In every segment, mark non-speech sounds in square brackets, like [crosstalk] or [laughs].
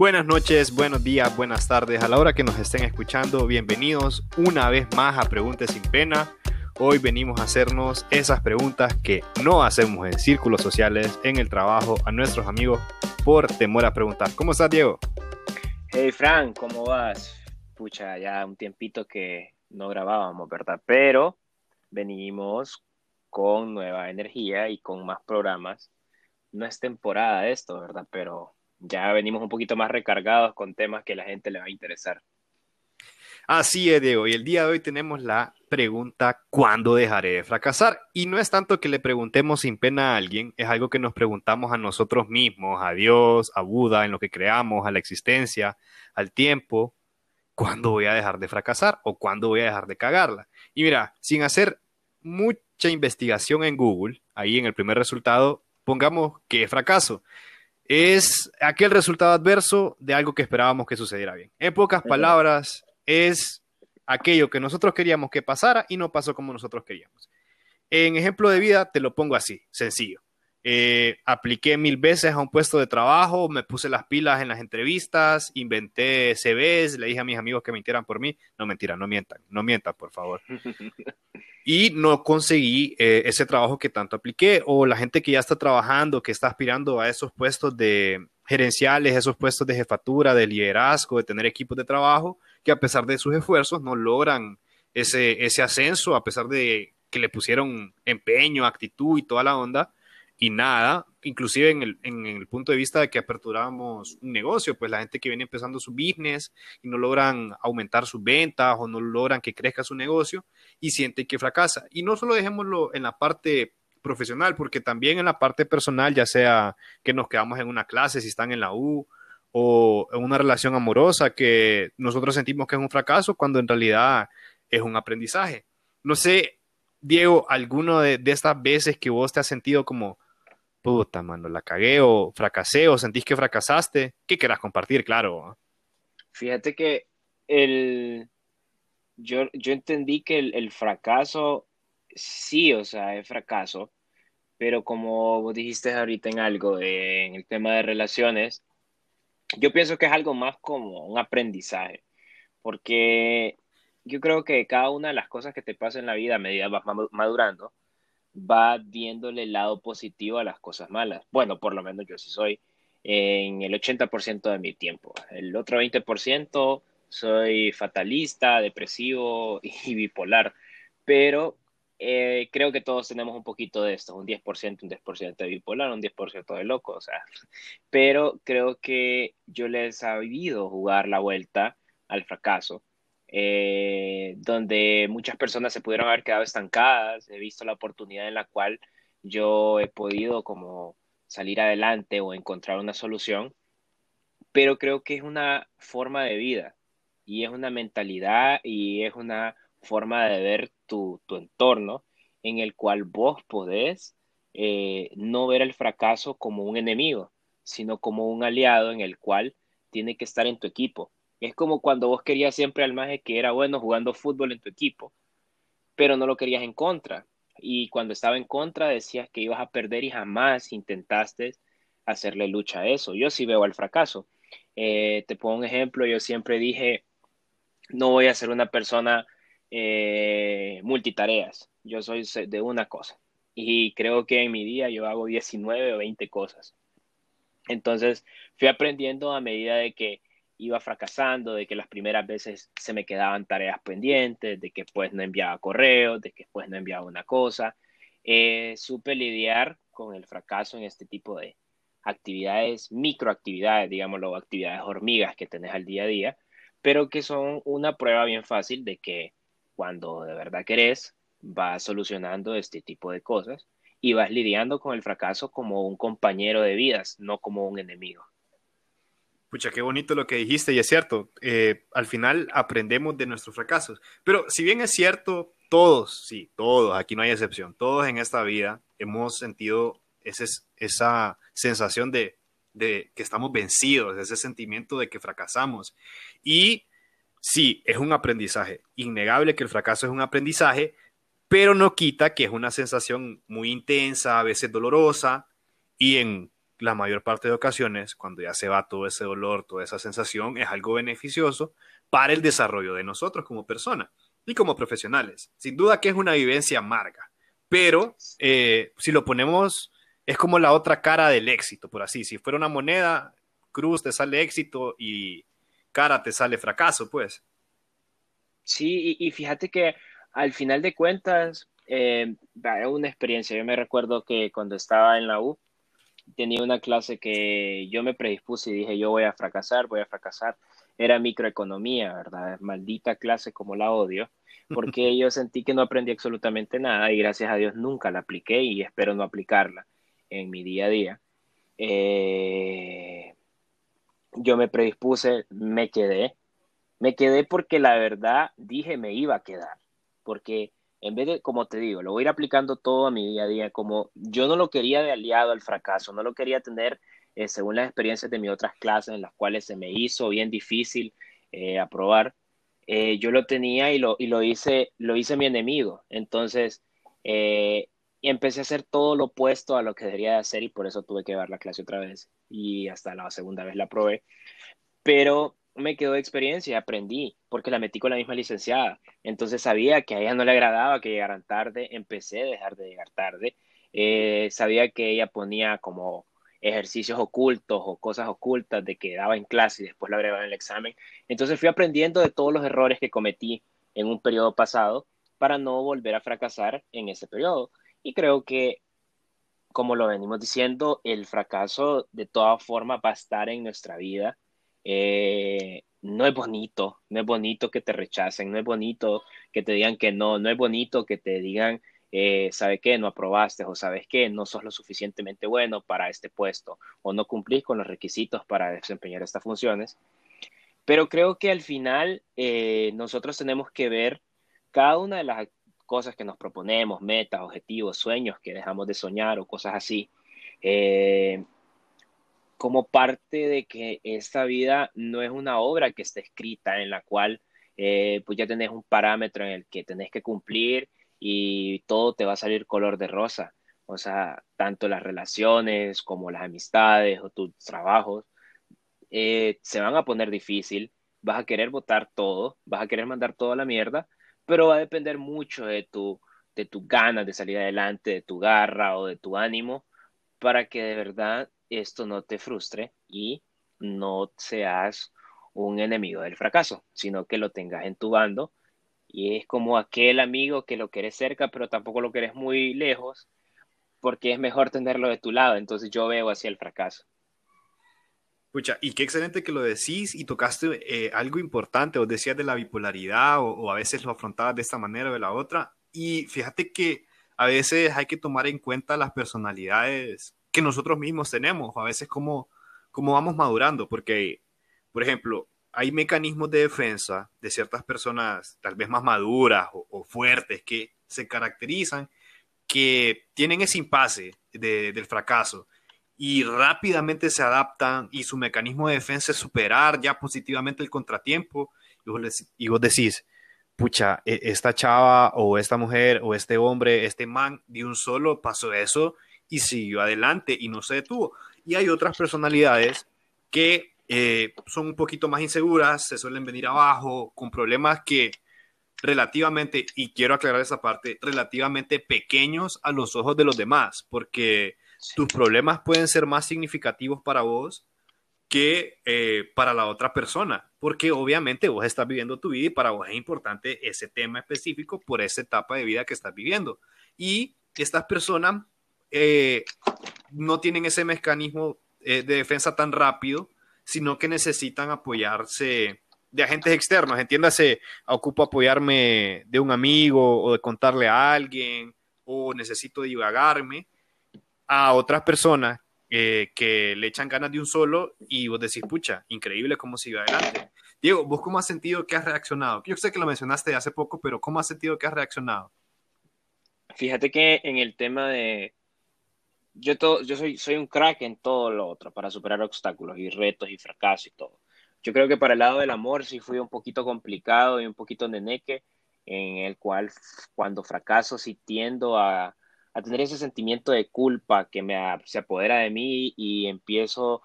Buenas noches, buenos días, buenas tardes. A la hora que nos estén escuchando, bienvenidos una vez más a Preguntas sin Pena. Hoy venimos a hacernos esas preguntas que no hacemos en círculos sociales, en el trabajo, a nuestros amigos por temor a preguntar. ¿Cómo estás, Diego? Hey, Frank, ¿cómo vas? Pucha, ya un tiempito que no grabábamos, ¿verdad? Pero venimos con nueva energía y con más programas. No es temporada esto, ¿verdad? Pero ya venimos un poquito más recargados con temas que la gente le va a interesar. Así es, Diego. Y el día de hoy tenemos la pregunta, ¿cuándo dejaré de fracasar? Y no es tanto que le preguntemos sin pena a alguien, es algo que nos preguntamos a nosotros mismos, a Dios, a Buda, en lo que creamos, a la existencia, al tiempo. ¿Cuándo voy a dejar de fracasar o cuándo voy a dejar de cagarla? Y mira, sin hacer mucha investigación en Google, ahí en el primer resultado, pongamos que fracaso es aquel resultado adverso de algo que esperábamos que sucediera bien. En pocas palabras, es aquello que nosotros queríamos que pasara y no pasó como nosotros queríamos. En ejemplo de vida, te lo pongo así, sencillo. Eh, apliqué mil veces a un puesto de trabajo, me puse las pilas en las entrevistas, inventé CVs, le dije a mis amigos que mintieran por mí. No mentira, no mientan, no mientan, por favor. [laughs] y no conseguí eh, ese trabajo que tanto apliqué o la gente que ya está trabajando, que está aspirando a esos puestos de gerenciales, esos puestos de jefatura, de liderazgo, de tener equipos de trabajo, que a pesar de sus esfuerzos no logran ese, ese ascenso, a pesar de que le pusieron empeño, actitud y toda la onda, y nada, inclusive en el, en el, punto de vista de que aperturamos un negocio, pues la gente que viene empezando su business y no logran aumentar sus ventas o no logran que crezca su negocio y sienten que fracasa. Y no solo dejémoslo en la parte profesional, porque también en la parte personal, ya sea que nos quedamos en una clase, si están en la U o en una relación amorosa que nosotros sentimos que es un fracaso, cuando en realidad es un aprendizaje. No sé, Diego, alguno de, de estas veces que vos te has sentido como puta, mano, la cagué o fracasé o sentís que fracasaste, ¿qué querás compartir? Claro. Fíjate que el, yo, yo entendí que el, fracaso, sí, o sea, es fracaso, pero como vos dijiste ahorita en algo, en el tema de relaciones, yo pienso que es algo más como un aprendizaje, porque yo creo que cada una de las cosas que te pasa en la vida a medida vas madurando, va viéndole el lado positivo a las cosas malas. Bueno, por lo menos yo sí soy en el 80% de mi tiempo. El otro 20% soy fatalista, depresivo [laughs] y bipolar, pero eh, creo que todos tenemos un poquito de esto, un 10%, un 10% de bipolar, un 10% de loco, o sea, pero creo que yo les he sabido jugar la vuelta al fracaso eh, donde muchas personas se pudieron haber quedado estancadas. He visto la oportunidad en la cual yo he podido como salir adelante o encontrar una solución, pero creo que es una forma de vida y es una mentalidad y es una forma de ver tu, entorno en el cual vos podés eh, no ver el fracaso como un enemigo, sino como un aliado en el cual tiene que estar en tu equipo es como cuando vos querías siempre al maje que era bueno jugando fútbol en tu equipo, pero no lo querías en contra. Y cuando estaba en contra decías que ibas a perder y jamás intentaste hacerle lucha a eso. Yo sí veo el fracaso. Eh, te pongo un ejemplo, yo siempre dije, no voy a ser una persona eh, multitareas, yo soy de una cosa. Y creo que en mi día yo hago 19 o 20 cosas. Entonces fui aprendiendo a medida de que iba fracasando, de que las primeras veces se me quedaban tareas pendientes, de que pues no enviaba correos, de que pues no enviaba una cosa. Eh, supe lidiar con el fracaso en este tipo de actividades, microactividades, digámoslo, actividades hormigas que tenés al día a día, pero que son una prueba bien fácil de que cuando de verdad querés, vas solucionando este tipo de cosas y vas lidiando con el fracaso como un compañero de vidas, no como un enemigo. Pucha, qué bonito lo que dijiste y es cierto, eh, al final aprendemos de nuestros fracasos, pero si bien es cierto, todos, sí, todos, aquí no hay excepción, todos en esta vida hemos sentido esa sensación de, de que estamos vencidos, ese sentimiento de que fracasamos. Y sí, es un aprendizaje, innegable que el fracaso es un aprendizaje, pero no quita que es una sensación muy intensa, a veces dolorosa, y en la mayor parte de ocasiones, cuando ya se va todo ese dolor, toda esa sensación, es algo beneficioso para el desarrollo de nosotros como personas y como profesionales. Sin duda que es una vivencia amarga, pero eh, si lo ponemos, es como la otra cara del éxito, por así. Si fuera una moneda, cruz te sale éxito y cara te sale fracaso, pues. Sí, y, fíjate que al final de cuentas, eh, una experiencia. Yo me recuerdo que cuando estaba en la U, tenía una clase que yo me predispuse y dije, yo voy a fracasar, voy a fracasar. Era microeconomía, ¿verdad? Maldita clase como la odio, porque [laughs] yo sentí que no aprendí absolutamente nada y gracias a Dios nunca la apliqué y espero no aplicarla en mi día a día. Eh, yo me predispuse, me quedé. Me quedé porque la verdad dije me iba a quedar, porque en vez de, como te digo, lo voy a ir aplicando todo a mi día a día, como yo no lo quería de aliado al fracaso, no lo quería tener eh, según las experiencias de mis otras clases en las cuales se me hizo bien difícil eh, aprobar, eh, yo lo tenía y lo, y lo hice, lo hice mi enemigo. Entonces, empecé a hacer todo lo opuesto a lo que debería de hacer y por eso tuve que dar la clase otra vez y hasta la segunda vez la probé. Pero me quedó de experiencia, aprendí, porque la metí con la misma licenciada. Entonces sabía que a ella no le agradaba que llegaran tarde, empecé a dejar de llegar tarde. Eh, sabía que ella ponía como ejercicios ocultos o cosas ocultas de que daba en clase y después lo agregaba en el examen. Entonces fui aprendiendo de todos los errores que cometí en un periodo pasado para no volver a fracasar en ese periodo. Y creo que, como lo venimos diciendo, el fracaso de todas formas va a estar en nuestra vida eh, no es bonito, no es bonito que te rechacen, no es bonito que te digan que no, no es bonito que te digan, eh, ¿sabe qué? No aprobaste o ¿sabes qué? No sos lo suficientemente bueno para este puesto o no cumplís con los requisitos para desempeñar estas funciones. Pero creo que al final eh, nosotros tenemos que ver cada una de las cosas que nos proponemos, metas, objetivos, sueños que dejamos de soñar o cosas así. Eh, como parte de que esta vida no es una obra que está escrita en la cual eh, pues ya tenés un parámetro en el que tenés que cumplir y todo te va a salir color de rosa. O sea, tanto las relaciones como las amistades o tus trabajos eh, se van a poner difícil, vas a querer votar todo, vas a querer mandar toda la mierda, pero va a depender mucho de tu, de tu ganas de salir adelante, de tu garra o de tu ánimo, para que de verdad esto no te frustre y no seas un enemigo del fracaso, sino que lo tengas en tu bando y es como aquel amigo que lo quieres cerca, pero tampoco lo quieres muy lejos, porque es mejor tenerlo de tu lado. Entonces yo veo hacia el fracaso. Pucha, y qué excelente que lo decís y tocaste eh, algo importante, os decías de la bipolaridad o, o, a veces lo afrontabas de esta manera o de la otra. Y fíjate que a veces hay que tomar en cuenta las personalidades que nosotros mismos tenemos, a veces como, como vamos madurando, porque, por ejemplo, hay mecanismos de defensa de ciertas personas tal vez más maduras o, fuertes que se caracterizan, que tienen ese impasse del fracaso y rápidamente se adaptan y su mecanismo de defensa es superar ya positivamente el contratiempo y vos, vos decís, pucha, e, esta chava o esta mujer o este hombre, este man, de un solo pasó eso y siguió adelante y no se detuvo. Y hay otras personalidades que eh, son un poquito más inseguras, se suelen venir abajo con problemas que relativamente, y quiero aclarar esa parte, relativamente pequeños a los ojos de los demás, porque tus problemas pueden ser más significativos para vos que eh, para la otra persona, porque obviamente vos estás viviendo tu vida y para vos es importante ese tema específico por esa etapa de vida que estás viviendo. Y estas personas eh, no tienen ese mecanismo eh, de defensa tan rápido, sino que necesitan apoyarse de agentes externos. Entiéndase, ocupo apoyarme de un amigo o de contarle a alguien o necesito divagarme a otras personas eh, que le echan ganas de un solo y vos decís, pucha, increíble cómo sigue adelante. Diego, ¿vos cómo has sentido que has reaccionado? Yo sé que lo mencionaste hace poco, pero ¿cómo has sentido que has reaccionado? Fíjate que en el tema de, yo, todo, yo soy, soy un crack en todo lo otro, para superar obstáculos y retos y fracasos y todo. Yo creo que para el lado del amor sí fui un poquito complicado y un poquito neneque, en el cual cuando fracaso sí tiendo a, a tener ese sentimiento de culpa que me, se apodera de mí y empiezo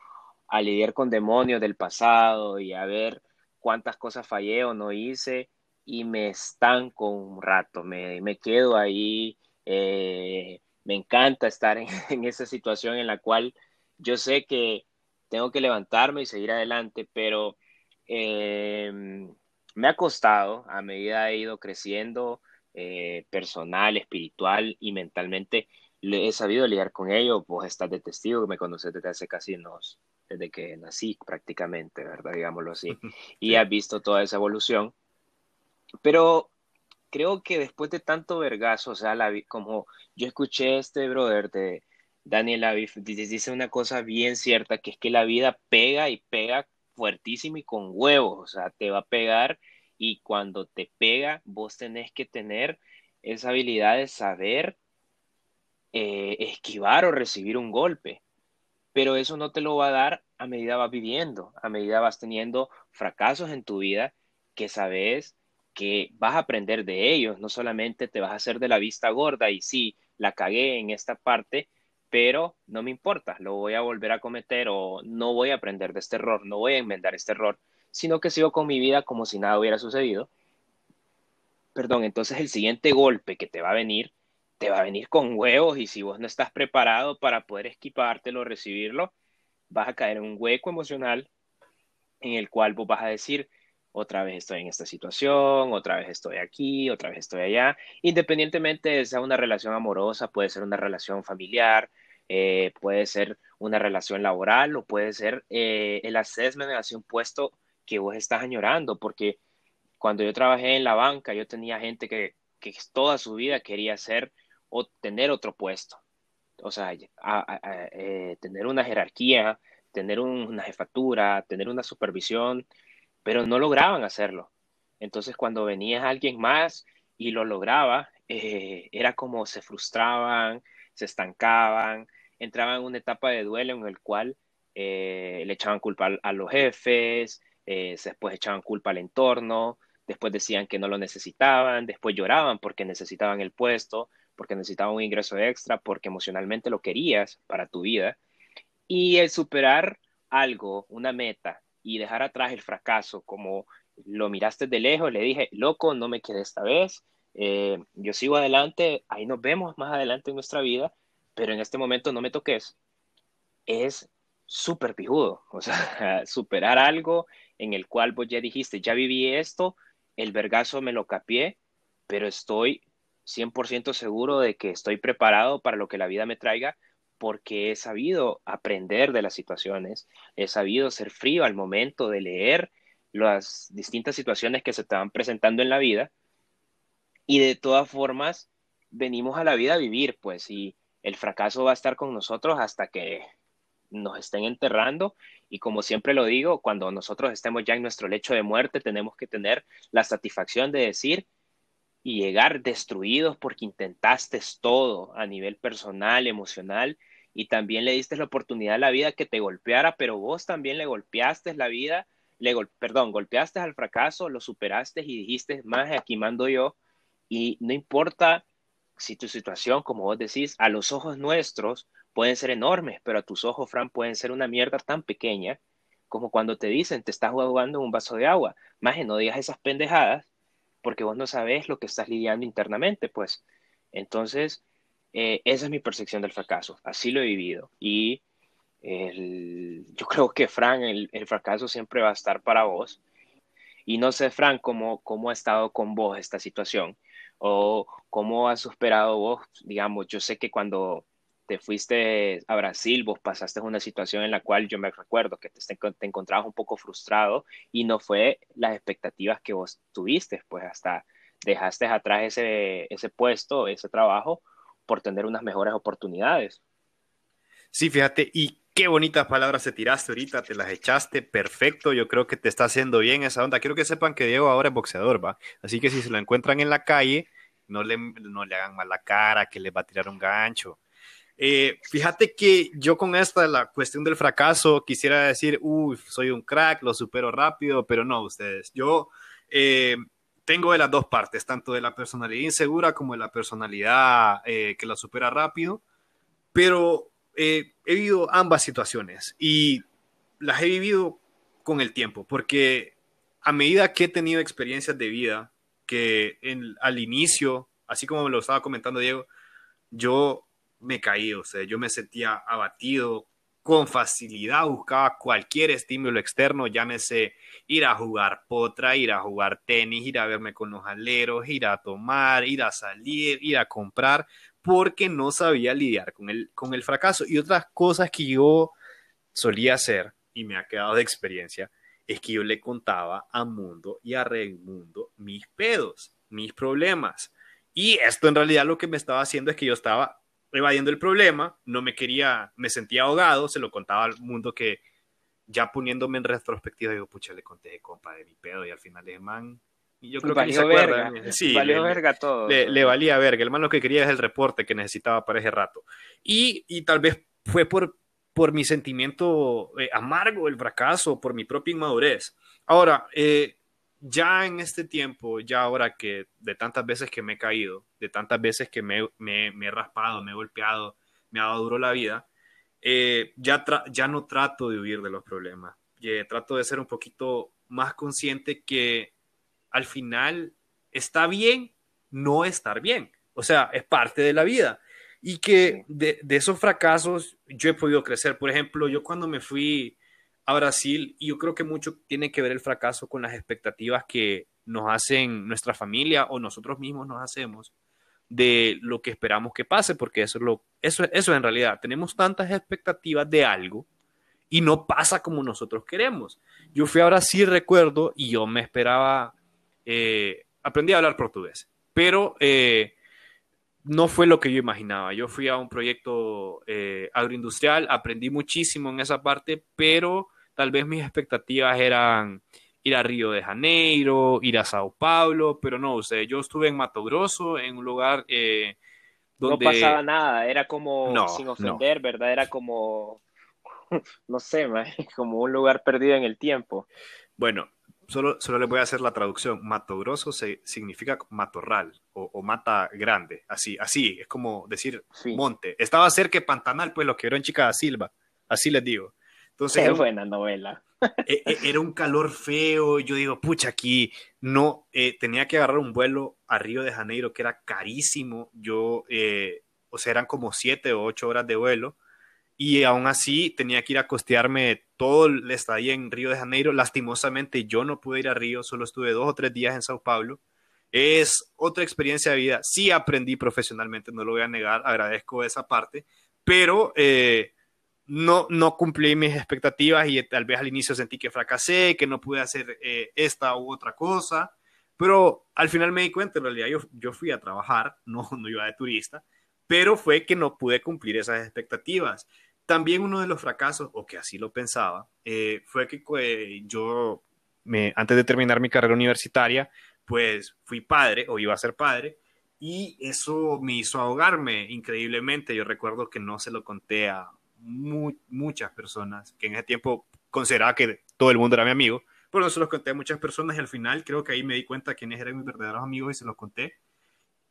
a lidiar con demonios del pasado y a ver cuántas cosas fallé o no hice y me estanco un rato, me, me quedo ahí, eh, me encanta estar [laughs] en, esa situación en la cual yo sé que tengo que levantarme y seguir adelante, pero eh, me ha costado a medida he ido creciendo eh, personal, espiritual y mentalmente. He sabido lidiar con ello, vos estás de testigo, que me conoces desde hace casi unos, desde que nací prácticamente, ¿verdad? Digámoslo así. [laughs] Y has visto toda esa evolución. Pero creo que después de tanto vergazo, o sea, la, como yo escuché este brother de Daniel Aviv, dice una cosa bien cierta, que es que la vida pega y pega fuertísimo y con huevos, o sea, te va a pegar y cuando te pega, vos tenés que tener esa habilidad de saber eh, esquivar o recibir un golpe. Pero eso no te lo va a dar a medida vas viviendo, a medida vas teniendo fracasos en tu vida que sabes que vas a aprender de ellos, no solamente te vas a hacer de la vista gorda y sí, la cagué en esta parte, pero no me importa, lo voy a volver a cometer o no voy a aprender de este error, no voy a enmendar este error, sino que sigo con mi vida como si nada hubiera sucedido. Perdón, entonces el siguiente golpe que te va a venir, te va a venir con huevos y si vos no estás preparado para poder esquipártelo, recibirlo, vas a caer en un hueco emocional en el cual vos vas a decir, otra vez estoy en esta situación, otra vez estoy aquí, otra vez estoy allá, independientemente de sea una relación amorosa, puede ser una relación familiar, eh, puede ser una relación laboral o puede ser eh, el assessment hacia un puesto que vos estás añorando, porque cuando yo trabajé en la banca, yo tenía gente que, toda su vida quería hacer o tener otro puesto, o sea, eh, tener una jerarquía, tener una jefatura, tener una supervisión, pero no lograban hacerlo. Entonces, cuando venía alguien más y lo lograba, eh, era como se frustraban, se estancaban, entraban en una etapa de duelo en el cual eh, le echaban culpa a los jefes, eh, después echaban culpa al entorno, después decían que no lo necesitaban, después lloraban porque necesitaban el puesto, porque necesitaban un ingreso extra, porque emocionalmente lo querías para tu vida. Y el superar algo, una meta, y dejar atrás el fracaso, como lo miraste de lejos, le dije, loco, no me quedé esta vez, eh, yo sigo adelante, ahí nos vemos más adelante en nuestra vida, pero en este momento no me toques, es súper pijudo, o sea, [laughs] superar algo en el cual vos ya dijiste, ya viví esto, el vergazo me lo capié, pero estoy 100% seguro de que estoy preparado para lo que la vida me traiga porque he sabido aprender de las situaciones, he sabido ser frío al momento de leer las distintas situaciones que se estaban presentando en la vida y de todas formas venimos a la vida a vivir, pues, y el fracaso va a estar con nosotros hasta que nos estén enterrando y como siempre lo digo, cuando nosotros estemos ya en nuestro lecho de muerte, tenemos que tener la satisfacción de decir y llegar destruidos porque intentaste todo a nivel personal, emocional y también le diste la oportunidad a la vida que te golpeara, pero vos también le golpeaste la vida, le perdón, golpeaste al fracaso, lo superaste y dijiste, más aquí mando yo y no importa si tu situación, como vos decís, a los ojos nuestros pueden ser enormes, pero a tus ojos, Fran, pueden ser una mierda tan pequeña como cuando te dicen, te estás jugando en un vaso de agua. Más no digas esas pendejadas porque vos no sabes lo que estás lidiando internamente, pues. Entonces, eh, esa es mi percepción del fracaso. Así lo he vivido. Y yo creo que, Fran, el, fracaso siempre va a estar para vos. Y no sé, Fran, cómo, cómo ha estado con vos esta situación o cómo has superado vos, digamos, yo sé que cuando te fuiste a Brasil, vos pasaste una situación en la cual yo me recuerdo que te, te, encontrabas un poco frustrado y no fue las expectativas que vos tuviste, pues hasta dejaste atrás ese, ese puesto, ese trabajo, por tener unas mejores oportunidades. Sí, fíjate, y qué bonitas palabras te tiraste ahorita, te las echaste, perfecto, yo creo que te está haciendo bien esa onda. Quiero que sepan que Diego ahora es boxeador, ¿va? Así que si se lo encuentran en la calle, no le, no le hagan mal la cara, que le va a tirar un gancho. Eh, fíjate que yo con esta, la cuestión del fracaso, quisiera decir, uy, soy un crack, lo supero rápido, pero no, ustedes. Yo, eh, tengo de las dos partes, tanto de la personalidad insegura como de la personalidad eh, que la supera rápido, pero eh, he vivido ambas situaciones y las he vivido con el tiempo, porque a medida que he tenido experiencias de vida, que en, al inicio, así como me lo estaba comentando Diego, yo me caí, o sea, yo me sentía abatido, con facilidad buscaba cualquier estímulo externo, llámese ir a jugar potra, ir a jugar tenis, ir a verme con los aleros, ir a tomar, ir a salir, ir a comprar, porque no sabía lidiar con el, con el fracaso. Y otras cosas que yo solía hacer, y me ha quedado de experiencia, es que yo le contaba a Mundo y a Raimundo mis pedos, mis problemas. Y esto en realidad lo que me estaba haciendo es que yo estaba evadiendo el problema, no me quería, me sentía ahogado, se lo contaba al mundo que ya poniéndome en retrospectiva, digo, pucha, le conté de compa de mi pedo y al final le man, y yo creo que ni se acuerda. Sí, valió le, verga todo. Le, valía verga, el man lo que quería es el reporte que necesitaba para ese rato. Y, y tal vez fue por, por mi sentimiento eh, amargo, el fracaso, por mi propia inmadurez. Ahora, eh, ya en este tiempo, ya ahora que de tantas veces que me he caído, de tantas veces que me, he raspado, me he golpeado, me ha dado duro la vida, eh, ya, ya no trato de huir de los problemas. trato de ser un poquito más consciente que al final está bien no estar bien. O sea, es parte de la vida. Y que de, de esos fracasos yo he podido crecer. Por ejemplo, yo cuando me fui a Brasil y yo creo que mucho tiene que ver el fracaso con las expectativas que nos hacen nuestra familia o nosotros mismos nos hacemos de lo que esperamos que pase, porque eso es lo, eso, eso en realidad, tenemos tantas expectativas de algo y no pasa como nosotros queremos. Yo fui a Brasil, recuerdo, y yo me esperaba, eh, aprendí a hablar portugués, pero eh, no fue lo que yo imaginaba. Yo fui a un proyecto eh, agroindustrial, aprendí muchísimo en esa parte, pero Tal vez mis expectativas eran ir a Río de Janeiro, ir a Sao Paulo, pero no, o sea, yo estuve en Mato Grosso, en un lugar eh, donde... No pasaba nada, era como, sin ofender, ¿verdad? Era como, [laughs] no sé, [laughs] como un lugar perdido en el tiempo. Bueno, solo, solo le voy a hacer la traducción. Mato Grosso se, significa matorral o, mata grande, así, así, es como decir monte. Estaba cerca de Pantanal, pues lo que era en Chica da Silva, así les digo. Entonces, Qué buena novela. E, e, era un calor feo. Yo digo, pucha, aquí no. Eh, tenía que agarrar un vuelo a Río de Janeiro que era carísimo. Yo, eh, o sea, eran como siete o ocho horas de vuelo. Y aún así tenía que ir a costearme todo el estadía en Río de Janeiro. Lastimosamente yo no pude ir a Río, solo estuve dos o tres días en Sao Paulo. Es otra experiencia de vida. Sí aprendí profesionalmente, no lo voy a negar, agradezco esa parte, pero eh, no, no cumplí mis expectativas y tal vez al inicio sentí que fracasé, que no pude hacer eh, esta u otra cosa, pero al final me di cuenta, en realidad yo, yo fui a trabajar, [laughs] no, no iba de turista, pero fue que no pude cumplir esas expectativas. También uno de los fracasos, o que así lo pensaba, eh, fue que eh, yo, me, antes de terminar mi carrera universitaria, pues fui padre o iba a ser padre, y eso me hizo ahogarme increíblemente. Yo recuerdo que no se lo conté a, muchas personas, que en ese tiempo consideraba que todo el mundo era mi amigo, pero no se los conté a muchas personas y al final creo que ahí me di cuenta quiénes eran mis verdaderos amigos y se los conté.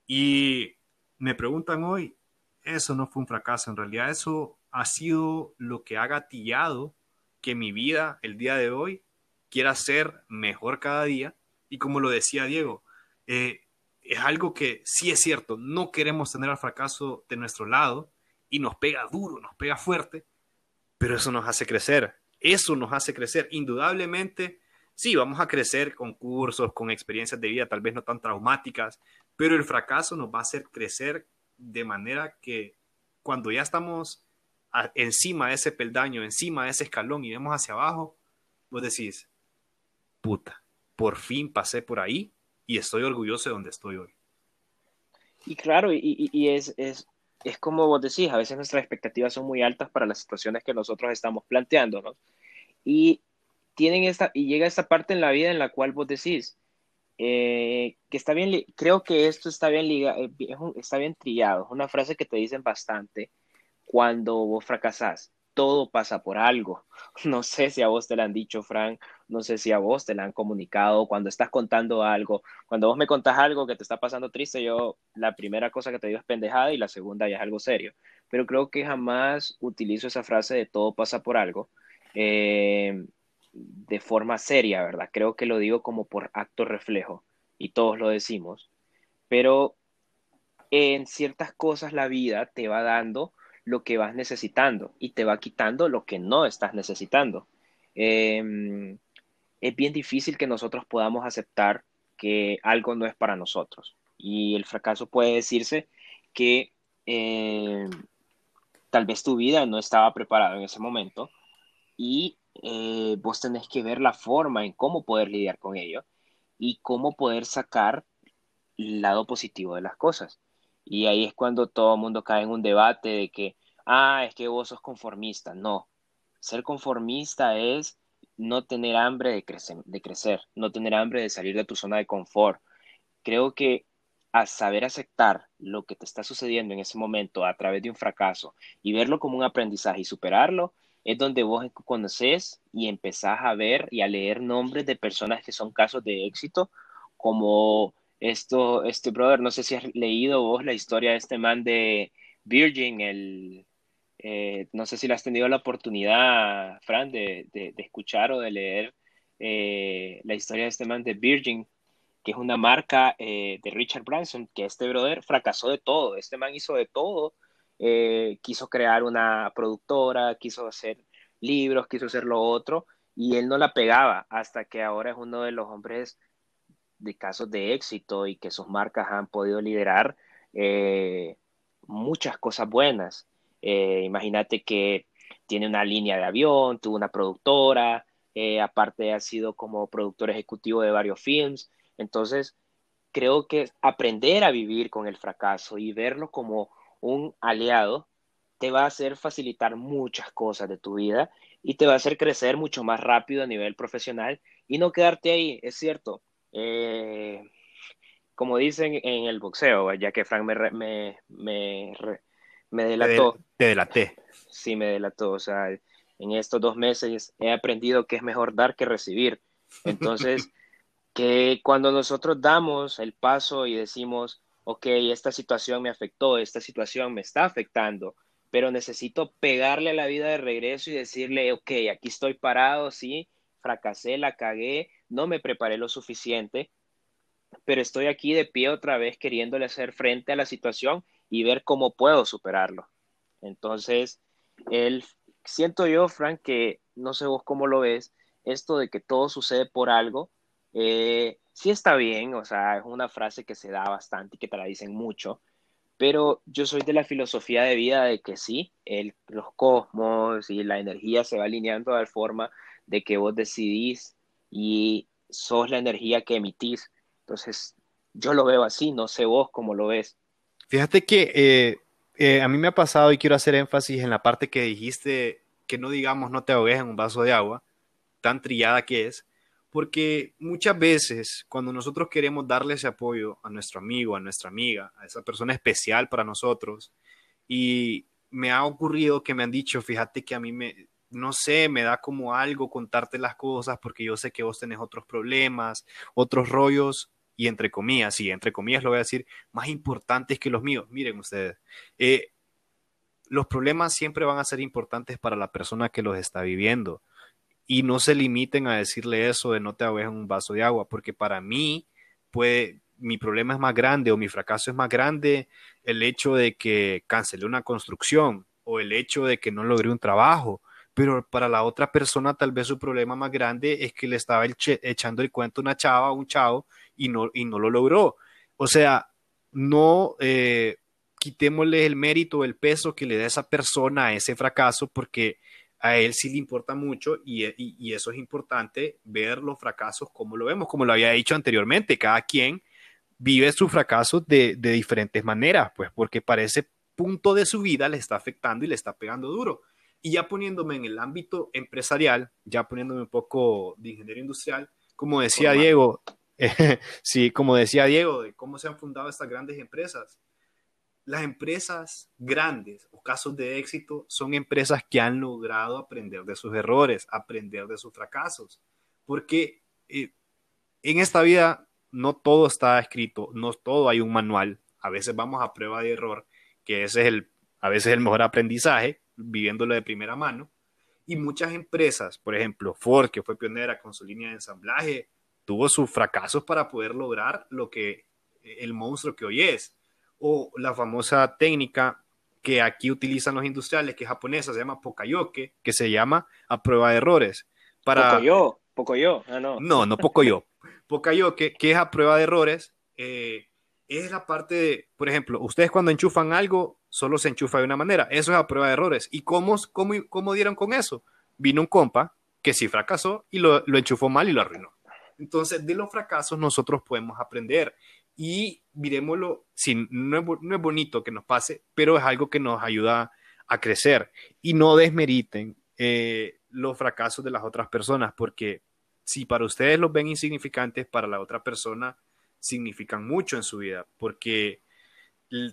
Y me preguntan hoy, eso no fue un fracaso, en realidad eso ha sido lo que ha gatillado que mi vida el día de hoy quiera ser mejor cada día. Y como lo decía Diego, eh, es algo que sí es cierto, no queremos tener al fracaso de nuestro lado, y nos pega duro, nos pega fuerte, pero eso nos hace crecer, eso nos hace crecer. Indudablemente, sí, vamos a crecer con cursos, con experiencias de vida tal vez no tan traumáticas, pero el fracaso nos va a hacer crecer de manera que cuando ya estamos encima de ese peldaño, encima de ese escalón y vemos hacia abajo, vos decís, puta, por fin pasé por ahí y estoy orgulloso de donde estoy hoy. Y claro, y, es, es, es como vos decís, a veces nuestras expectativas son muy altas para las situaciones que nosotros estamos planteándonos. Y, tienen esta, y llega esta parte en la vida en la cual vos decís, eh, que está bien, creo que esto está bien, liga, eh, está bien trillado, es una frase que te dicen bastante cuando vos fracasás. todo pasa por algo. [laughs] No sé si a vos te lo han dicho, Frank, no sé si a vos te lo han comunicado cuando estás contando algo. Cuando vos me contás algo que te está pasando triste, yo la primera cosa que te digo es pendejada y la segunda ya es algo serio. Pero creo que jamás utilizo esa frase de todo pasa por algo eh, de forma seria, ¿verdad? Creo que lo digo como por acto reflejo y todos lo decimos. Pero en ciertas cosas la vida te va dando lo que vas necesitando y te va quitando lo que no estás necesitando. Em, es bien difícil que nosotros podamos aceptar que algo no es para nosotros. Y el fracaso puede decirse que em, tal vez tu vida no estaba preparada en ese momento y eh, vos tenés que ver la forma en cómo poder lidiar con ello y cómo poder sacar el lado positivo de las cosas. Y ahí es cuando todo el mundo cae en un debate de que, ah, es que vos sos conformista. No, ser conformista es no tener hambre de, crecer, de crecer, no tener hambre de salir de tu zona de confort. Creo que a saber aceptar lo que te está sucediendo en ese momento a través de un fracaso y verlo como un aprendizaje y superarlo, es donde vos conoces y empezás a ver y a leer nombres de personas que son casos de éxito, como esto, este brother, no sé si has leído vos la historia de este man de Virgin, el, eh, no sé si le has tenido la oportunidad, Fran, de, escuchar o de leer eh, la historia de este man de Virgin, que es una marca eh, de Richard Branson, que este brother fracasó de todo, este man hizo de todo, quiso crear una productora, quiso hacer libros, quiso hacer lo otro, y él no la pegaba hasta que ahora es uno de los hombres de casos de éxito y que sus marcas han podido liderar eh, muchas cosas buenas. Eh, imagínate que tiene una línea de avión, tuvo una productora, eh, aparte ha sido como productor ejecutivo de varios films. Entonces, creo que aprender a vivir con el fracaso y verlo como un aliado te va a hacer facilitar muchas cosas de tu vida y te va a hacer crecer mucho más rápido a nivel profesional y no quedarte ahí, es cierto eh, como dicen en el boxeo, ya que Frank me, me, me, me delató. Te delaté. Sí, me delató. O sea, en estos dos meses he aprendido que es mejor dar que recibir. Entonces, [laughs] que cuando nosotros damos el paso y decimos, ok, esta situación me afectó, esta situación me está afectando, pero necesito pegarle a la vida de regreso y decirle, ok, aquí estoy parado, sí, fracasé, la cagué, no me preparé lo suficiente, pero estoy aquí de pie otra vez queriéndole hacer frente a la situación y ver cómo puedo superarlo. Entonces, el, siento yo, Frank, que no sé vos cómo lo ves, esto de que todo sucede por algo, eh, sí está bien, o sea, es una frase que se da bastante y que te la dicen mucho, pero yo soy de la filosofía de vida de que sí, el, los cosmos y la energía se va alineando de forma de que vos decidís y sos la energía que emitís. Entonces, yo lo veo así, no sé vos cómo lo ves. Fíjate que eh, eh, a mí me ha pasado y quiero hacer énfasis en la parte que dijiste que no digamos no te ahogues en un vaso de agua, tan trillada que es, porque muchas veces cuando nosotros queremos darle ese apoyo a nuestro amigo, a nuestra amiga, a esa persona especial para nosotros, y me ha ocurrido que me han dicho, fíjate que a mí me, no sé, me da como algo contarte las cosas porque yo sé que vos tenés otros problemas, otros rollos y entre comillas, sí, entre comillas lo voy a decir, más importantes que los míos. Miren ustedes, eh, los problemas siempre van a ser importantes para la persona que los está viviendo y no se limiten a decirle eso de no te ahogues en un vaso de agua, porque para mí puede, mi problema es más grande o mi fracaso es más grande el hecho de que cancelé una construcción o el hecho de que no logré un trabajo pero para la otra persona tal vez su problema más grande es que le estaba echando el cuento una chava, un chavo, y no, y no lo logró. O sea, no eh, quitémosle el mérito, el peso que le da esa persona a ese fracaso, porque a él sí le importa mucho y, y, eso es importante, ver los fracasos como lo vemos, como lo había dicho anteriormente, cada quien vive su fracaso de, de diferentes maneras, pues porque para ese punto de su vida le está afectando y le está pegando duro. Y ya poniéndome en el ámbito empresarial, ya poniéndome un poco de ingeniero industrial, como decía Diego, [laughs] sí, como decía Diego, de cómo se han fundado estas grandes empresas. las empresas grandes o casos de éxito son empresas que han logrado aprender de sus errores, aprender de sus fracasos, porque eh, en esta vida no todo está escrito, no todo hay un manual, a veces vamos a prueba de error, que ese es el, a veces el mejor aprendizaje, viviéndolo de primera mano, y muchas empresas, por ejemplo, Ford, que fue pionera con su línea de ensamblaje, tuvo sus fracasos para poder lograr lo que el monstruo que hoy es o la famosa técnica que aquí utilizan los industriales, que es japonesa, se llama Pokayoke, que se llama a prueba de errores. Para... Pocoyo, Pocoyo, ah, no. No, no Pocoyo. [laughs] Pokayoke, que es a prueba de errores, eh, es la parte de, por ejemplo, ustedes cuando enchufan algo, solo se enchufa de una manera. Eso es a prueba de errores. ¿Y cómo, cómo, cómo dieron con eso? Vino un compa que sí fracasó y lo, lo enchufó mal y lo arruinó. Entonces, de los fracasos nosotros podemos aprender y miremoslo, sí, no es, bonito que nos pase, pero es algo que nos ayuda a crecer y no desmeriten eh, los fracasos de las otras personas, porque si para ustedes los ven insignificantes, para la otra persona significan mucho en su vida, porque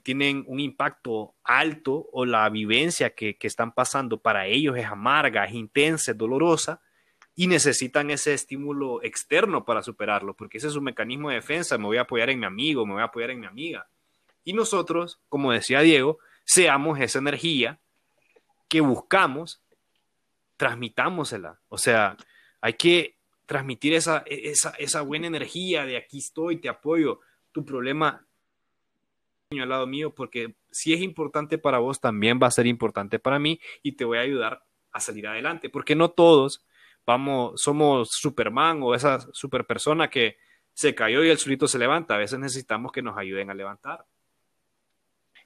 tienen un impacto alto o la vivencia que, que están pasando para ellos es amarga, es intensa, es dolorosa, y necesitan ese estímulo externo para superarlo, porque ese es un mecanismo de defensa, me voy a apoyar en mi amigo, me voy a apoyar en mi amiga. Y nosotros, como decía Diego, seamos esa energía que buscamos, transmitámosela. O sea, hay que transmitir esa, esa, esa buena energía de aquí estoy, te apoyo, tu problema al lado mío, porque si es importante para vos, también va a ser importante para mí y te voy a ayudar a salir adelante, porque no todos vamos, somos Superman o esa super persona que se cayó y el solito se levanta. A veces necesitamos que nos ayuden a levantar.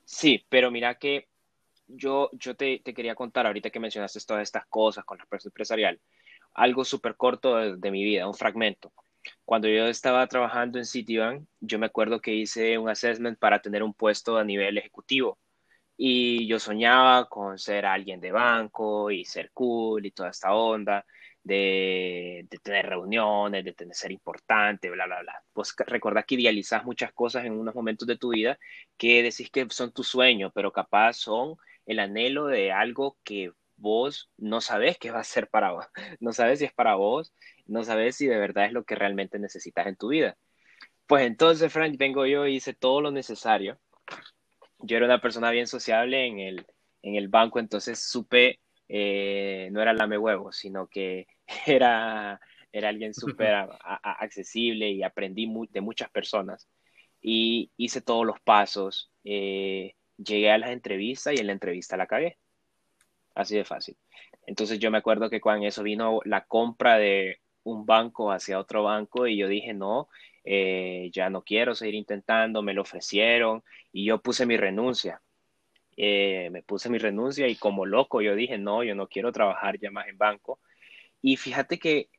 Sí, pero mira que yo, yo te, quería contar ahorita que mencionaste todas estas cosas con la empresa empresarial, algo súper corto de, mi vida, un fragmento. Cuando yo estaba trabajando en Citibank, yo me acuerdo que hice un assessment para tener un puesto a nivel ejecutivo y yo soñaba con ser alguien de banco y ser cool y toda esta onda de, tener reuniones, de tener, ser importante, bla, bla, bla. Pues recordad que idealizás muchas cosas en unos momentos de tu vida que decís que son tu sueño, pero capaz son el anhelo de algo que vos no sabes qué va a ser para vos, [laughs] no sabes si es para vos, no sabes si de verdad es lo que realmente necesitas en tu vida. Pues entonces, Frank, vengo yo y hice todo lo necesario. Yo era una persona bien sociable en el, en el banco, entonces supe, eh, no era lame huevo, sino que [laughs] era, era alguien súper accesible y aprendí de muchas personas. Y hice todos los pasos, eh, llegué a las entrevistas y en la entrevista la cagué. Así de fácil. Entonces yo me acuerdo que cuando eso vino la compra de un banco hacia otro banco y yo dije, no, eh, ya no quiero seguir intentando, me lo ofrecieron y yo puse mi renuncia. Eh, me puse mi renuncia y como loco yo dije, no, yo no quiero trabajar ya más en banco. Y fíjate que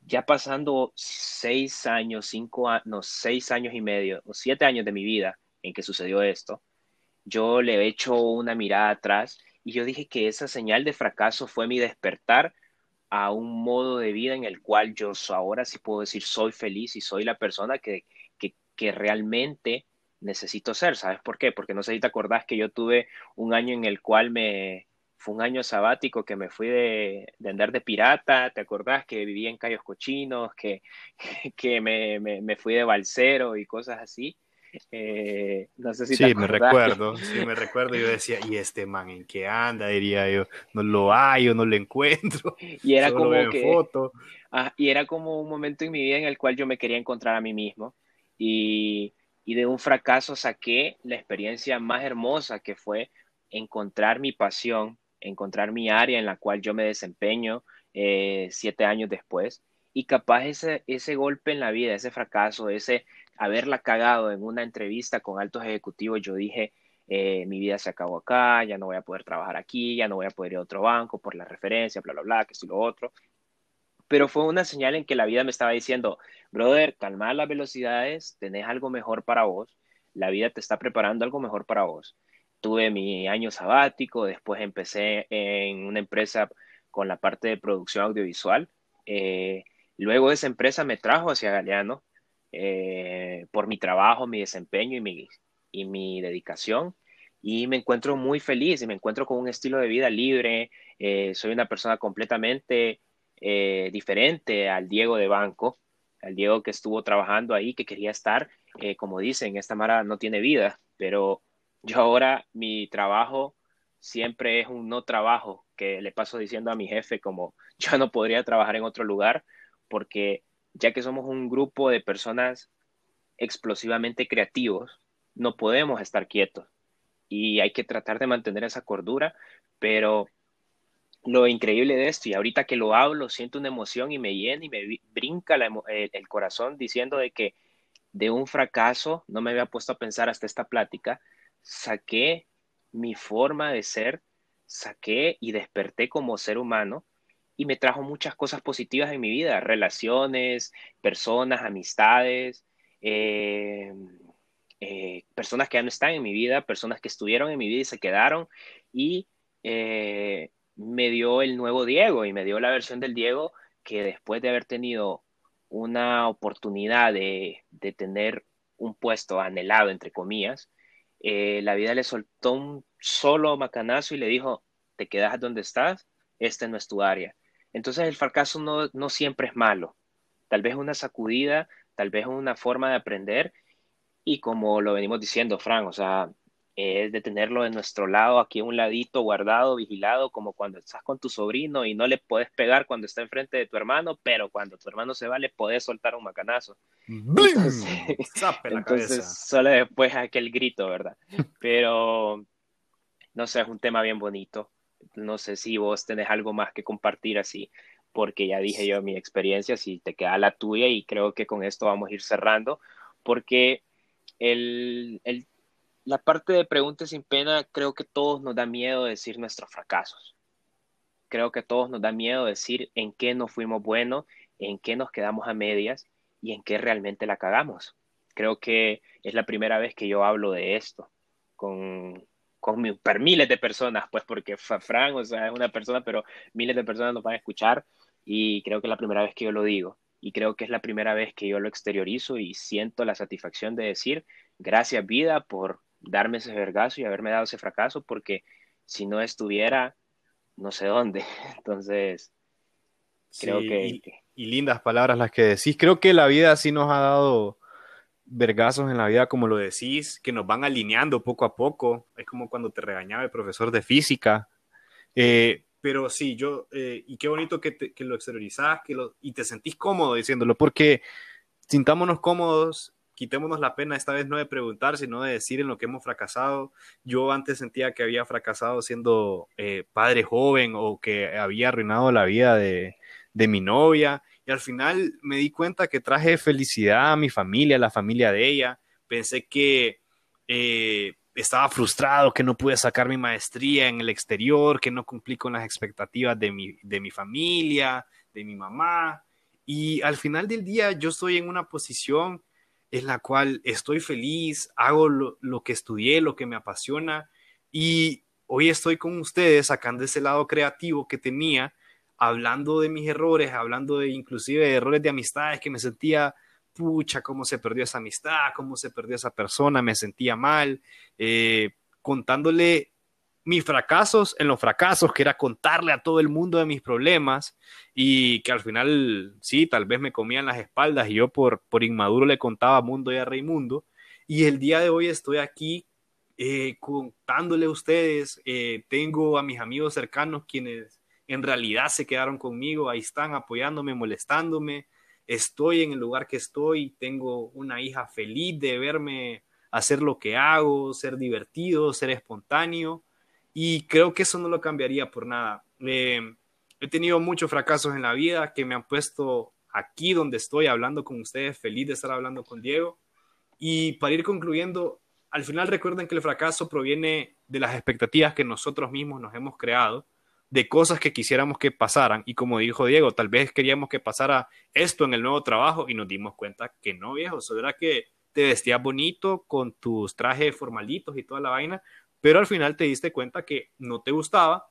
ya pasando seis años, cinco años, seis años y medio, o siete años de mi vida en que sucedió esto, yo le he hecho una mirada atrás y yo dije que esa señal de fracaso fue mi despertar a un modo de vida en el cual yo ahora sí puedo decir soy feliz y soy la persona que, que, que realmente necesito ser. ¿Sabes por qué? Porque no sé si te acordás que yo tuve un año en el cual me, fue un año sabático que me fui de, andar de pirata, ¿te acordás? Que vivía en Cayos Cochinos, que, [laughs] que me, me, fui de balsero y cosas así. Eh, no sé si sí, me recuerdo, sí, me recuerdo. Yo decía, ¿y este man en qué anda? Diría yo, no lo hay o no lo encuentro. [laughs] Y era como que, foto. Ah, y era como un momento en mi vida en el cual yo me quería encontrar a mí mismo. Y, y de un fracaso saqué la experiencia más hermosa que fue encontrar mi pasión encontrar mi área en la cual yo me desempeño eh, siete años después. Y capaz ese, ese golpe en la vida, ese fracaso, ese haberla cagado en una entrevista con altos ejecutivos, yo dije, eh, mi vida se acabó acá, ya no voy a poder trabajar aquí, ya no voy a poder ir a otro banco por la referencia, bla, bla, bla, que y lo otro. Pero fue una señal en que la vida me estaba diciendo, brother, calma las velocidades, tenés algo mejor para vos, la vida te está preparando algo mejor para vos tuve mi año sabático, después empecé en una empresa con la parte de producción audiovisual. Eh, luego esa empresa me trajo hacia Galeano eh, por mi trabajo, mi desempeño y mi, y mi dedicación. Y me encuentro muy feliz y me encuentro con un estilo de vida libre. Eh, soy una persona completamente eh, diferente al Diego de banco, al Diego que estuvo trabajando ahí, que quería estar, como dicen, esta Mara no tiene vida, pero yo ahora mi trabajo siempre es un no trabajo, que le paso diciendo a mi jefe como yo no podría trabajar en otro lugar, porque ya que somos un grupo de personas explosivamente creativos, no podemos estar quietos y hay que tratar de mantener esa cordura, pero lo increíble de esto, y ahorita que lo hablo, siento una emoción y me llena y me brinca el, corazón diciendo de que de un fracaso, no me había puesto a pensar hasta esta plática, saqué mi forma de ser, saqué y desperté como ser humano y me trajo muchas cosas positivas en mi vida, relaciones, personas, amistades, eh, eh, personas que ya no están en mi vida, personas que estuvieron en mi vida y se quedaron y eh, me dio el nuevo Diego y me dio la versión del Diego que después de haber tenido una oportunidad de, tener un puesto anhelado, entre comillas, eh, la vida le soltó un solo macanazo y le dijo, te quedas donde estás, este no es tu área. Entonces el fracaso no, no siempre es malo, tal vez una sacudida, tal vez una forma de aprender y como lo venimos diciendo, Fran, o sea, es de tenerlo de nuestro lado, aquí un ladito, guardado, vigilado, como cuando estás con tu sobrino y no le puedes pegar cuando está enfrente de tu hermano, pero cuando tu hermano se va le puedes soltar un macanazo. Entonces, [laughs] entonces solo después aquel grito, ¿verdad? Pero, no sé, es un tema bien bonito. No sé si vos tenés algo más que compartir así, porque ya dije yo mi experiencia, si te queda la tuya y creo que con esto vamos a ir cerrando, porque el, la parte de preguntas sin pena, creo que todos nos da miedo decir nuestros fracasos. Creo que todos nos da miedo decir en qué nos fuimos buenos, en qué nos quedamos a medias y en qué realmente la cagamos. Creo que es la primera vez que yo hablo de esto con, con miles de personas, pues porque Fran, o sea, es una persona, pero miles de personas nos van a escuchar y creo que es la primera vez que yo lo digo y creo que es la primera vez que yo lo exteriorizo y siento la satisfacción de decir gracias vida por darme ese vergazo y haberme dado ese fracaso porque si no estuviera no sé dónde. [laughs] Entonces creo que y, y, lindas palabras las que decís. Creo que la vida sí nos ha dado vergazos en la vida como lo decís que nos van alineando poco a poco es como cuando te regañaba el profesor de física eh, pero sí, yo, eh, y qué bonito que, que lo exteriorizás que lo, y te sentís cómodo diciéndolo, porque sintámonos cómodos, quitémonos la pena esta vez no de preguntar, sino de decir en lo que hemos fracasado. Yo antes sentía que había fracasado siendo eh, padre joven o que había arruinado la vida de, de mi novia, y al final me di cuenta que traje felicidad a mi familia, a la familia de ella. Pensé que eh, estaba frustrado, que no pude sacar mi maestría en el exterior, que no cumplí con las expectativas de mi, de mi familia, de mi mamá. Y al final del día yo estoy en una posición en la cual estoy feliz, hago lo, lo que estudié, lo que me apasiona y hoy estoy con ustedes sacando ese lado creativo que tenía, hablando de mis errores, hablando de inclusive de errores de amistades que me sentía pucha, cómo se perdió esa amistad, cómo se perdió esa persona, me sentía mal, eh, contándole mis fracasos en los fracasos, que era contarle a todo el mundo de mis problemas y que al final, sí, tal vez me comían las espaldas y yo por, por inmaduro le contaba mundo y a Raimundo. Y el día de hoy estoy aquí eh, contándole a ustedes, eh, tengo a mis amigos cercanos quienes en realidad se quedaron conmigo, ahí están apoyándome, molestándome, estoy en el lugar que estoy, tengo una hija feliz de verme hacer lo que hago, ser divertido, ser espontáneo y creo que eso no lo cambiaría por nada. Eh, he tenido muchos fracasos en la vida que me han puesto aquí donde estoy hablando con ustedes, feliz de estar hablando con Diego. Y para ir concluyendo, al final recuerden que el fracaso proviene de las expectativas que nosotros mismos nos hemos creado de cosas que quisiéramos que pasaran. Y como dijo Diego, tal vez queríamos que pasara esto en el nuevo trabajo y nos dimos cuenta que no, viejo. Eso era que te vestías bonito con tus trajes formalitos y toda la vaina, pero al final te diste cuenta que no te gustaba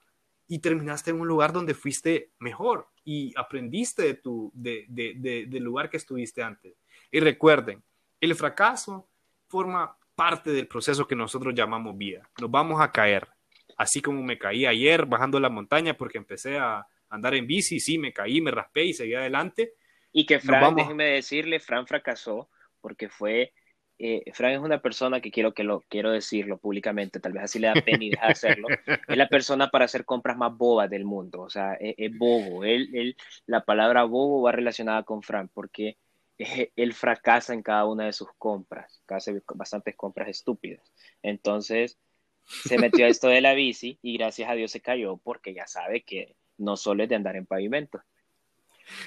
y terminaste en un lugar donde fuiste mejor y aprendiste de tu, de, de, del lugar que estuviste antes. Y recuerden, el fracaso forma parte del proceso que nosotros llamamos vida. Nos vamos a caer, así como me caí ayer bajando la montaña porque empecé a andar en bici, sí, me caí, me raspé y seguí adelante. Y que Fran, déjenme decirle, Fran fracasó porque fue eh, Fran es una persona que quiero que lo quiero decirlo públicamente, tal vez así le da pena y deja de hacerlo. es la persona para hacer compras más bobas del mundo, o sea, es, bobo. Él, él, la palabra bobo va relacionada con Fran porque él fracasa en cada una de sus compras, hace bastantes compras estúpidas. Entonces se metió a esto de la bici y gracias a Dios se cayó porque ya sabe que no solo es de andar en pavimento.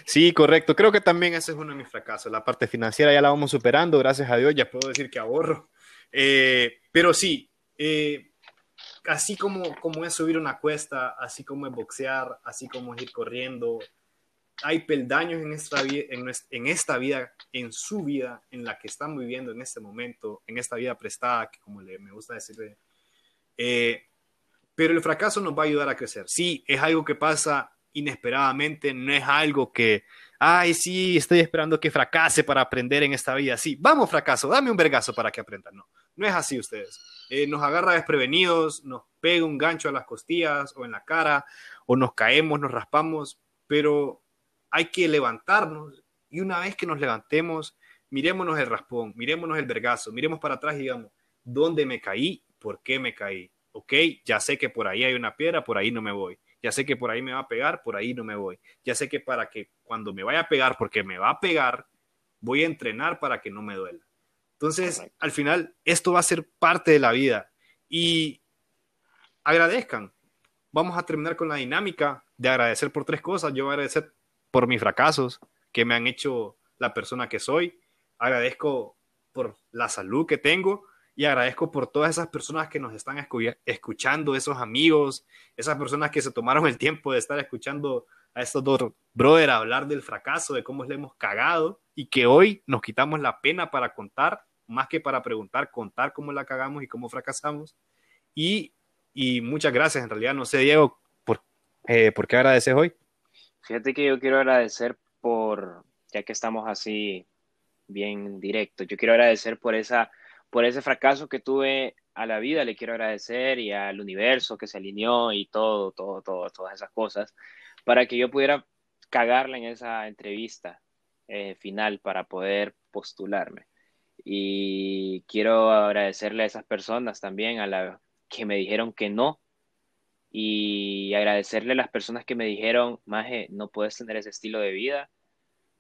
Sí, correcto. Creo que también ese es uno de mis fracasos. La parte financiera ya la vamos superando, gracias a Dios, ya puedo decir que ahorro. Eh, pero sí, eh, así como, como es subir una cuesta, así como es boxear, así como es ir corriendo, hay peldaños en esta, vida, en, esta vida, en su vida, en la que están viviendo en este momento, en esta vida prestada, que como le, me gusta decirle. Eh, pero el fracaso nos va a ayudar a crecer. Sí, es algo que pasa inesperadamente, no es algo que, ay, sí, estoy esperando que fracase para aprender en esta vida. Sí, vamos, fracaso, dame un vergazo para que aprendan. No, no es así ustedes. Eh, nos agarra desprevenidos, nos pega un gancho a las costillas o en la cara, o nos caemos, nos raspamos, pero hay que levantarnos y una vez que nos levantemos, mirémonos el raspón, mirémonos el vergazo, miremos para atrás y digamos, ¿dónde me caí? ¿Por qué me caí? Ok, ya sé que por ahí hay una piedra, por ahí no me voy. Ya sé que por ahí me va a pegar, por ahí no me voy. Ya sé que para que cuando me vaya a pegar, porque me va a pegar, voy a entrenar para que no me duela. Entonces, al final, esto va a ser parte de la vida. Y agradezcan. Vamos a terminar con la dinámica de agradecer por tres cosas. Yo voy a agradecer por mis fracasos que me han hecho la persona que soy. Agradezco por la salud que tengo y agradezco por todas esas personas que nos están escuchando, esos amigos, esas personas que se tomaron el tiempo de estar escuchando a estos dos brothers hablar del fracaso, de cómo le hemos cagado y que hoy nos quitamos la pena para contar, más que para preguntar, contar cómo la cagamos y cómo fracasamos. Y, y muchas gracias, en realidad, no sé, Diego, ¿por, eh, ¿por qué agradeces hoy? Fíjate que yo quiero agradecer por, ya que estamos así bien directos, yo quiero agradecer por esa por ese fracaso que tuve a la vida, le quiero agradecer y al universo que se alineó y todo, todo, todo, todas esas cosas, para que yo pudiera cagarla en esa entrevista eh, final para poder postularme. Y quiero agradecerle a esas personas también, a la que me dijeron que no, y agradecerle a las personas que me dijeron, Maje, no puedes tener ese estilo de vida,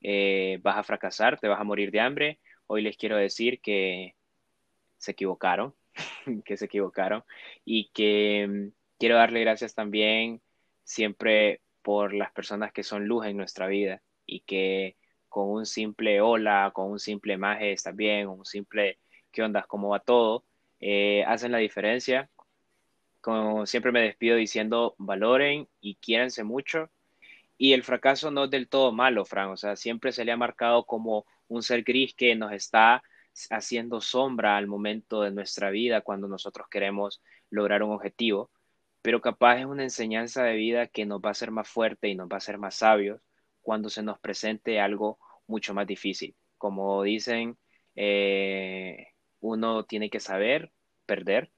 eh, vas a fracasar, te vas a morir de hambre. Hoy les quiero decir que se equivocaron, [laughs] que se equivocaron y que mm, quiero darle gracias también siempre por las personas que son luz en nuestra vida y que con un simple hola, con un simple maje está bien, un simple qué onda, cómo va todo, eh, hacen la diferencia. Como siempre me despido diciendo valoren y quiéranse mucho. Y el fracaso no es del todo malo, Fran, o sea, siempre se le ha marcado como un ser gris que nos está haciendo sombra al momento de nuestra vida cuando nosotros queremos lograr un objetivo, pero capaz es una enseñanza de vida que nos va a hacer más fuerte y nos va a hacer más sabios cuando se nos presente algo mucho más difícil. Como dicen, eh, uno tiene que saber perder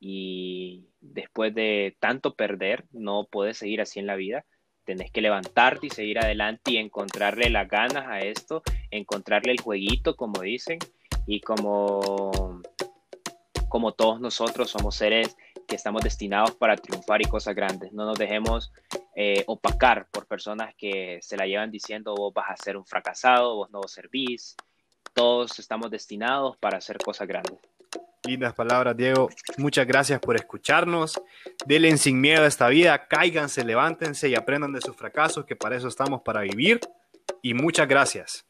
y después de tanto perder no puedes seguir así en la vida. Tenés que levantarte y seguir adelante y encontrarle las ganas a esto, encontrarle el jueguito, como dicen, y como, como todos nosotros somos seres que estamos destinados para triunfar y cosas grandes. No nos dejemos eh, opacar por personas que se la llevan diciendo vos vas a ser un fracasado, vos no servís. Todos estamos destinados para hacer cosas grandes. Lindas palabras, Diego. Muchas gracias por escucharnos. Denle sin miedo a esta vida, cáiganse, levántense y aprendan de sus fracasos, que para eso estamos, para vivir. Y muchas gracias.